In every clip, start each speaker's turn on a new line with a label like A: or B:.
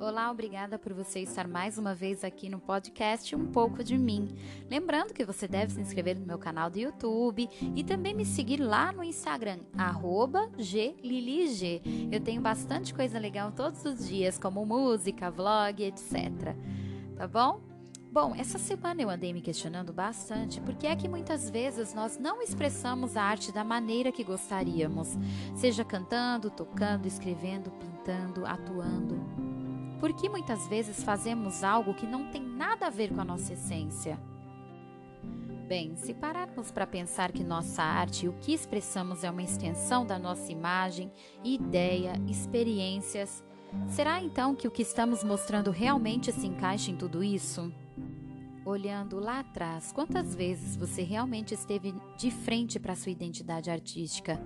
A: Olá, obrigada por você estar mais uma vez aqui no podcast Um pouco de mim. Lembrando que você deve se inscrever no meu canal do YouTube e também me seguir lá no Instagram, @glilig. Eu tenho bastante coisa legal todos os dias, como música, vlog, etc. Tá bom? Bom, essa semana eu andei me questionando bastante porque é que muitas vezes nós não expressamos a arte da maneira que gostaríamos, seja cantando, tocando, escrevendo, pintando, atuando. Por que muitas vezes fazemos algo que não tem nada a ver com a nossa essência? Bem, se pararmos para pensar que nossa arte e o que expressamos é uma extensão da nossa imagem, ideia, experiências, será então que o que estamos mostrando realmente se encaixa em tudo isso? Olhando lá atrás, quantas vezes você realmente esteve de frente para sua identidade artística?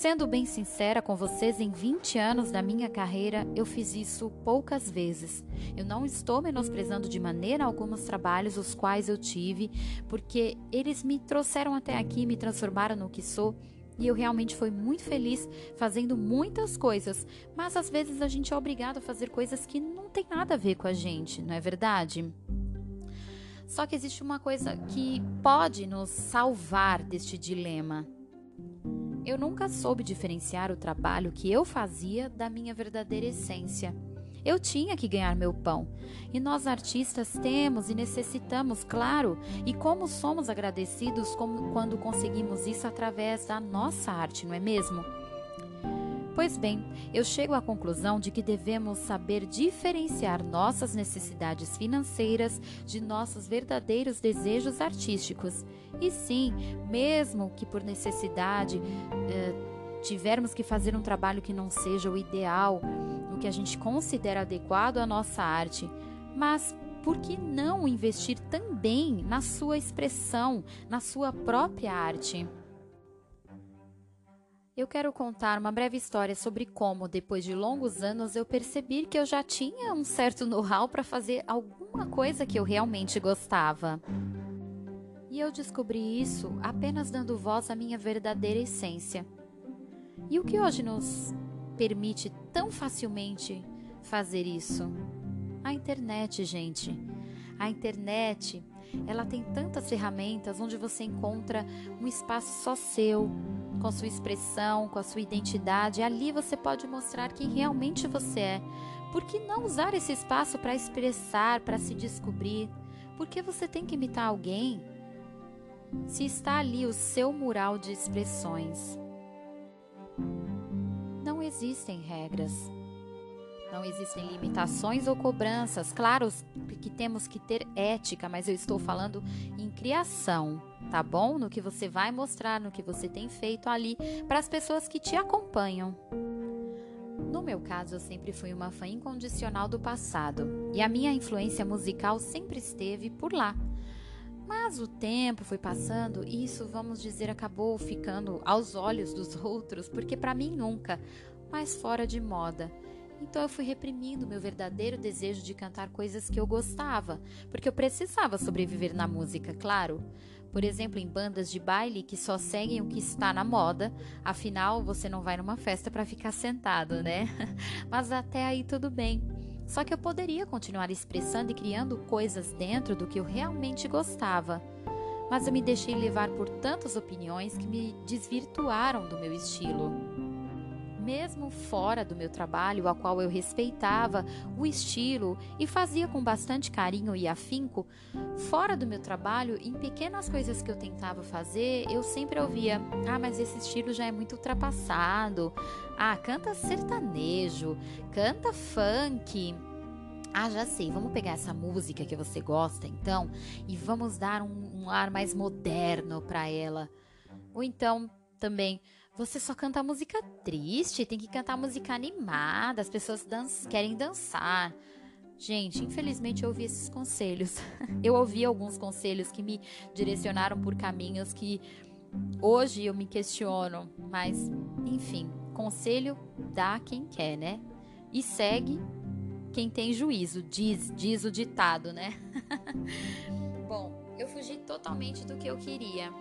A: Sendo bem sincera com vocês, em 20 anos da minha carreira, eu fiz isso poucas vezes. Eu não estou menosprezando de maneira alguma os trabalhos os quais eu tive, porque eles me trouxeram até aqui, me transformaram no que sou. E eu realmente fui muito feliz fazendo muitas coisas, mas às vezes a gente é obrigado a fazer coisas que não tem nada a ver com a gente, não é verdade? Só que existe uma coisa que pode nos salvar deste dilema. Eu nunca soube diferenciar o trabalho que eu fazia da minha verdadeira essência. Eu tinha que ganhar meu pão. E nós artistas temos e necessitamos, claro, e como somos agradecidos como, quando conseguimos isso através da nossa arte, não é mesmo? Pois bem, eu chego à conclusão de que devemos saber diferenciar nossas necessidades financeiras de nossos verdadeiros desejos artísticos. E sim, mesmo que por necessidade eh, tivermos que fazer um trabalho que não seja o ideal, o que a gente considera adequado à nossa arte, mas por que não investir também na sua expressão, na sua própria arte? Eu quero contar uma breve história sobre como, depois de longos anos, eu percebi que eu já tinha um certo know-how para fazer alguma coisa que eu realmente gostava. E eu descobri isso apenas dando voz à minha verdadeira essência. E o que hoje nos permite tão facilmente fazer isso? A internet, gente. A internet, ela tem tantas ferramentas onde você encontra um espaço só seu, com a sua expressão, com a sua identidade. Ali você pode mostrar quem realmente você é. Por que não usar esse espaço para expressar, para se descobrir? Por que você tem que imitar alguém? Se está ali o seu mural de expressões. Não existem regras. Não existem limitações ou cobranças. Claro que temos que ter ética, mas eu estou falando em criação, tá bom? No que você vai mostrar, no que você tem feito ali para as pessoas que te acompanham. No meu caso, eu sempre fui uma fã incondicional do passado e a minha influência musical sempre esteve por lá. Mas o tempo foi passando e isso, vamos dizer, acabou ficando aos olhos dos outros, porque para mim nunca, mais fora de moda. Então eu fui reprimindo meu verdadeiro desejo de cantar coisas que eu gostava, porque eu precisava sobreviver na música, claro. Por exemplo, em bandas de baile que só seguem o que está na moda, afinal você não vai numa festa para ficar sentado, né? Mas até aí tudo bem. Só que eu poderia continuar expressando e criando coisas dentro do que eu realmente gostava. Mas eu me deixei levar por tantas opiniões que me desvirtuaram do meu estilo mesmo fora do meu trabalho, a qual eu respeitava o estilo e fazia com bastante carinho e afinco, fora do meu trabalho, em pequenas coisas que eu tentava fazer, eu sempre ouvia: "Ah, mas esse estilo já é muito ultrapassado. Ah, canta sertanejo, canta funk". Ah, já sei, vamos pegar essa música que você gosta então e vamos dar um, um ar mais moderno para ela. Ou então também você só canta música triste, tem que cantar música animada, as pessoas dan querem dançar. Gente, infelizmente eu ouvi esses conselhos. Eu ouvi alguns conselhos que me direcionaram por caminhos que hoje eu me questiono, mas enfim, conselho dá quem quer, né? E segue quem tem juízo, diz, diz o ditado, né? Bom, eu fugi totalmente do que eu queria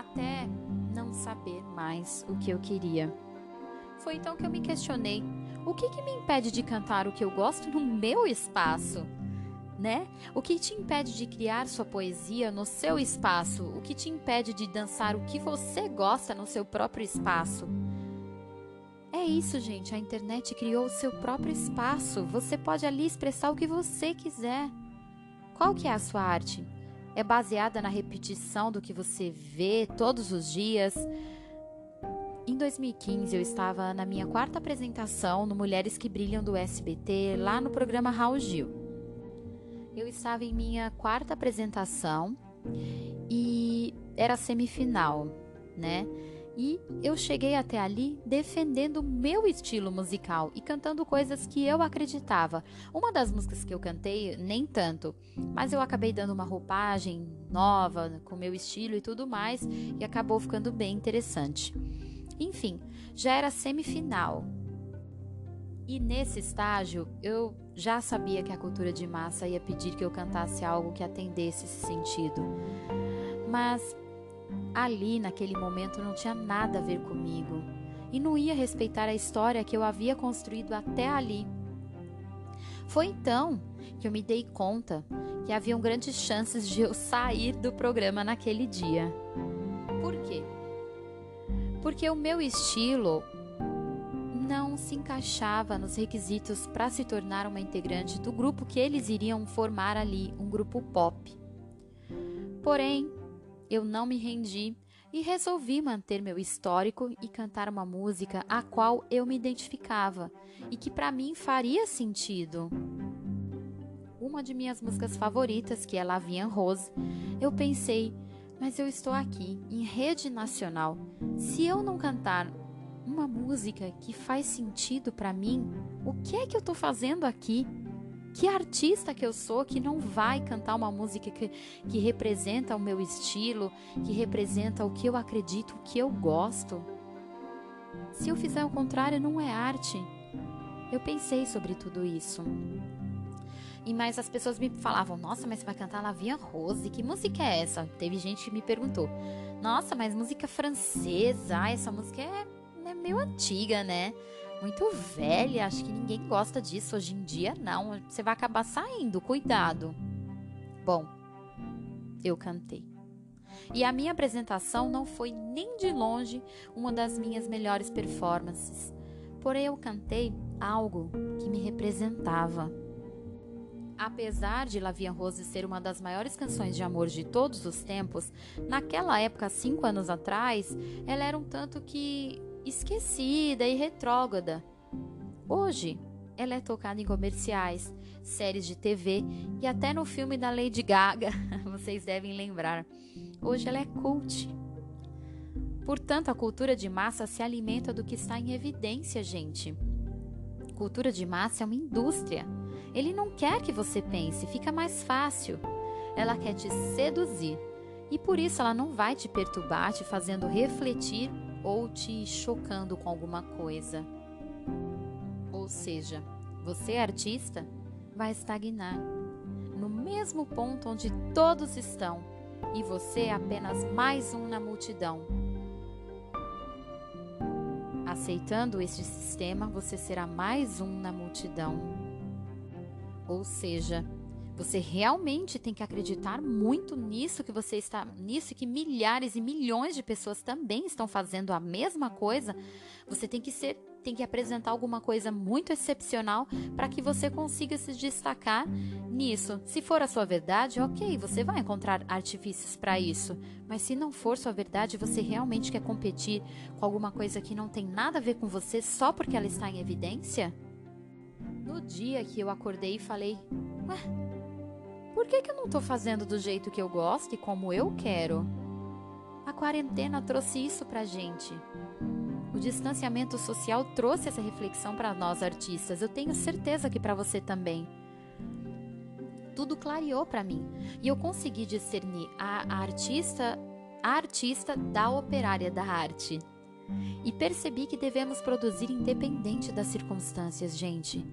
A: até não saber mais o que eu queria. Foi então que eu me questionei O que, que me impede de cantar o que eu gosto no meu espaço? Né? O que te impede de criar sua poesia no seu espaço? O que te impede de dançar o que você gosta no seu próprio espaço? É isso, gente. A internet criou o seu próprio espaço. Você pode ali expressar o que você quiser. Qual que é a sua arte? É baseada na repetição do que você vê todos os dias? Em 2015, eu estava na minha quarta apresentação no Mulheres que Brilham do SBT, lá no programa Raul Gil. Eu estava em minha quarta apresentação e era semifinal, né? E eu cheguei até ali defendendo o meu estilo musical e cantando coisas que eu acreditava. Uma das músicas que eu cantei, nem tanto, mas eu acabei dando uma roupagem nova, com meu estilo e tudo mais, e acabou ficando bem interessante. Enfim, já era semifinal. E nesse estágio, eu já sabia que a cultura de massa ia pedir que eu cantasse algo que atendesse esse sentido. Mas Ali, naquele momento, não tinha nada a ver comigo e não ia respeitar a história que eu havia construído até ali. Foi então que eu me dei conta que haviam grandes chances de eu sair do programa naquele dia. Por quê? Porque o meu estilo não se encaixava nos requisitos para se tornar uma integrante do grupo que eles iriam formar ali, um grupo pop. Porém, eu não me rendi e resolvi manter meu histórico e cantar uma música a qual eu me identificava e que para mim faria sentido. Uma de minhas músicas favoritas, que é Lavian Rose, eu pensei, mas eu estou aqui, em rede nacional. Se eu não cantar uma música que faz sentido para mim, o que é que eu estou fazendo aqui? Que artista que eu sou que não vai cantar uma música que, que representa o meu estilo, que representa o que eu acredito, o que eu gosto? Se eu fizer o contrário, não é arte. Eu pensei sobre tudo isso. E mais as pessoas me falavam: Nossa, mas você vai cantar Lavia Rose? Que música é essa? Teve gente que me perguntou: Nossa, mas música francesa? Essa música é, é meio antiga, né? Muito velha, acho que ninguém gosta disso hoje em dia, não. Você vai acabar saindo, cuidado. Bom, eu cantei. E a minha apresentação não foi nem de longe uma das minhas melhores performances. Porém, eu cantei algo que me representava. Apesar de Lavia Rose ser uma das maiores canções de amor de todos os tempos, naquela época, cinco anos atrás, ela era um tanto que esquecida e retrógrada. Hoje, ela é tocada em comerciais, séries de TV e até no filme da Lady Gaga, vocês devem lembrar. Hoje ela é cult. Portanto, a cultura de massa se alimenta do que está em evidência, gente. Cultura de massa é uma indústria. Ele não quer que você pense, fica mais fácil. Ela quer te seduzir. E por isso ela não vai te perturbar, te fazendo refletir ou te chocando com alguma coisa. Ou seja, você é artista vai estagnar no mesmo ponto onde todos estão e você é apenas mais um na multidão. Aceitando este sistema, você será mais um na multidão. Ou seja, você realmente tem que acreditar muito nisso que você está, nisso que milhares e milhões de pessoas também estão fazendo a mesma coisa. Você tem que ser, tem que apresentar alguma coisa muito excepcional para que você consiga se destacar nisso. Se for a sua verdade, OK, você vai encontrar artifícios para isso. Mas se não for sua verdade, você realmente quer competir com alguma coisa que não tem nada a ver com você só porque ela está em evidência? No dia que eu acordei e falei: "Ué, por que, que eu não estou fazendo do jeito que eu gosto e como eu quero? A quarentena trouxe isso para gente. O distanciamento social trouxe essa reflexão para nós artistas. Eu tenho certeza que para você também. Tudo clareou para mim e eu consegui discernir a, a artista, a artista da operária da arte. E percebi que devemos produzir independente das circunstâncias, gente.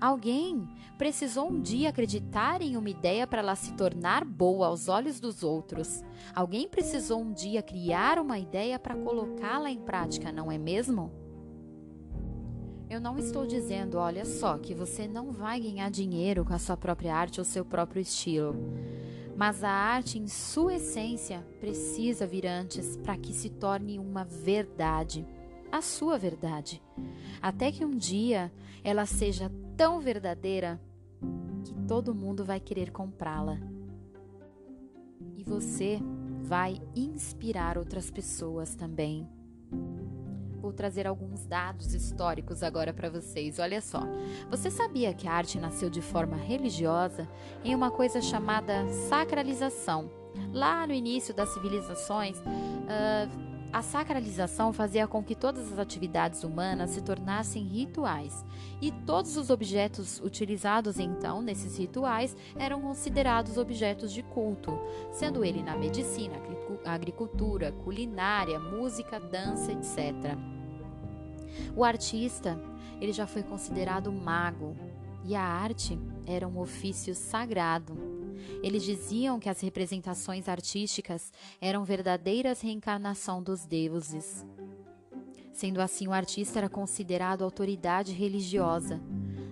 A: Alguém precisou um dia acreditar em uma ideia para ela se tornar boa aos olhos dos outros. Alguém precisou um dia criar uma ideia para colocá-la em prática, não é mesmo? Eu não estou dizendo, olha só, que você não vai ganhar dinheiro com a sua própria arte ou seu próprio estilo. Mas a arte, em sua essência, precisa vir antes para que se torne uma verdade, a sua verdade. Até que um dia ela seja tão verdadeira que todo mundo vai querer comprá-la. E você vai inspirar outras pessoas também. Vou trazer alguns dados históricos agora para vocês. Olha só. Você sabia que a arte nasceu de forma religiosa em uma coisa chamada sacralização? Lá no início das civilizações, uh, a sacralização fazia com que todas as atividades humanas se tornassem rituais, e todos os objetos utilizados então nesses rituais eram considerados objetos de culto, sendo ele na medicina, agricultura, culinária, música, dança, etc. O artista, ele já foi considerado mago, e a arte era um ofício sagrado. Eles diziam que as representações artísticas eram verdadeiras reencarnação dos deuses. Sendo assim, o artista era considerado autoridade religiosa,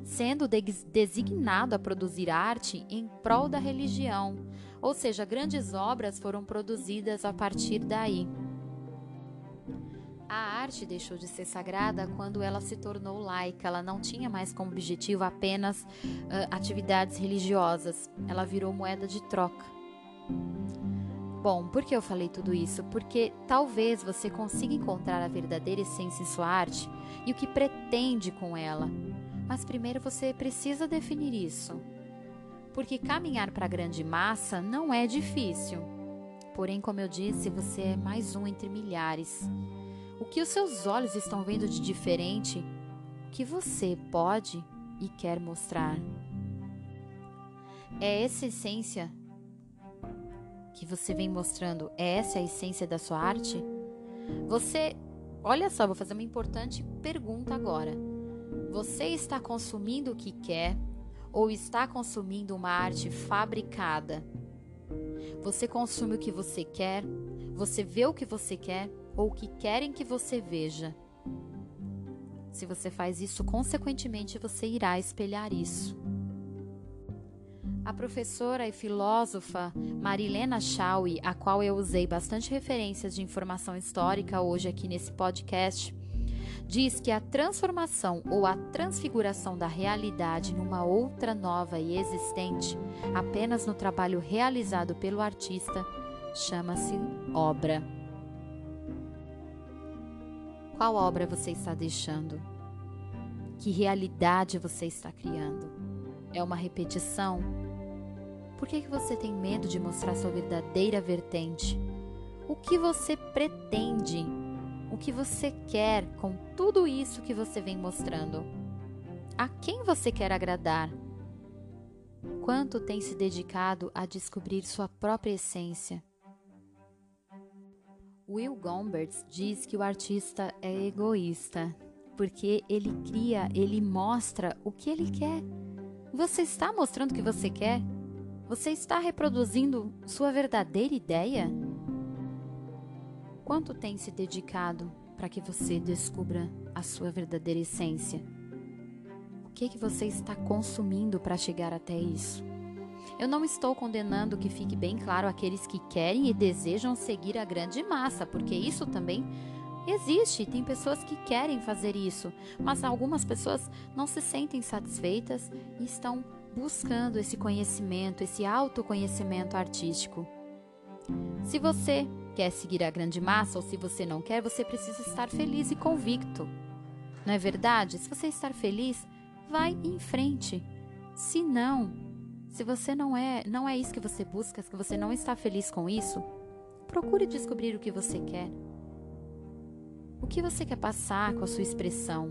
A: sendo designado a produzir arte em prol da religião, ou seja, grandes obras foram produzidas a partir daí. A arte deixou de ser sagrada quando ela se tornou laica. Ela não tinha mais como objetivo apenas uh, atividades religiosas. Ela virou moeda de troca. Bom, por que eu falei tudo isso? Porque talvez você consiga encontrar a verdadeira essência em sua arte e o que pretende com ela. Mas primeiro você precisa definir isso. Porque caminhar para a grande massa não é difícil. Porém, como eu disse, você é mais um entre milhares. O que os seus olhos estão vendo de diferente? Que você pode e quer mostrar? É essa essência que você vem mostrando? É essa a essência da sua arte? Você, olha só, vou fazer uma importante pergunta agora. Você está consumindo o que quer ou está consumindo uma arte fabricada? Você consome o que você quer? Você vê o que você quer? Ou que querem que você veja. Se você faz isso, consequentemente você irá espelhar isso. A professora e filósofa Marilena Chauí, a qual eu usei bastante referências de informação histórica hoje aqui nesse podcast, diz que a transformação ou a transfiguração da realidade numa outra nova e existente, apenas no trabalho realizado pelo artista, chama-se obra. Qual obra você está deixando? Que realidade você está criando? É uma repetição? Por que, que você tem medo de mostrar sua verdadeira vertente? O que você pretende? O que você quer com tudo isso que você vem mostrando? A quem você quer agradar? Quanto tem se dedicado a descobrir sua própria essência? Will Gomberts diz que o artista é egoísta, porque ele cria, ele mostra o que ele quer. Você está mostrando o que você quer? Você está reproduzindo sua verdadeira ideia? Quanto tem se dedicado para que você descubra a sua verdadeira essência? O que, que você está consumindo para chegar até isso? Eu não estou condenando que fique bem claro aqueles que querem e desejam seguir a grande massa, porque isso também existe. Tem pessoas que querem fazer isso, mas algumas pessoas não se sentem satisfeitas e estão buscando esse conhecimento, esse autoconhecimento artístico. Se você quer seguir a grande massa ou se você não quer, você precisa estar feliz e convicto. Não é verdade? Se você estar feliz, vai em frente. Se não, se você não é, não é isso que você busca, se você não está feliz com isso, procure descobrir o que você quer. O que você quer passar com a sua expressão?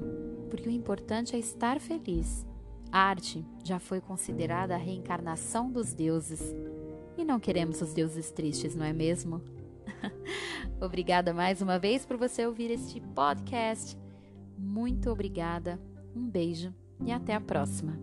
A: Porque o importante é estar feliz. A arte já foi considerada a reencarnação dos deuses. E não queremos os deuses tristes, não é mesmo? obrigada mais uma vez por você ouvir este podcast. Muito obrigada, um beijo e até a próxima.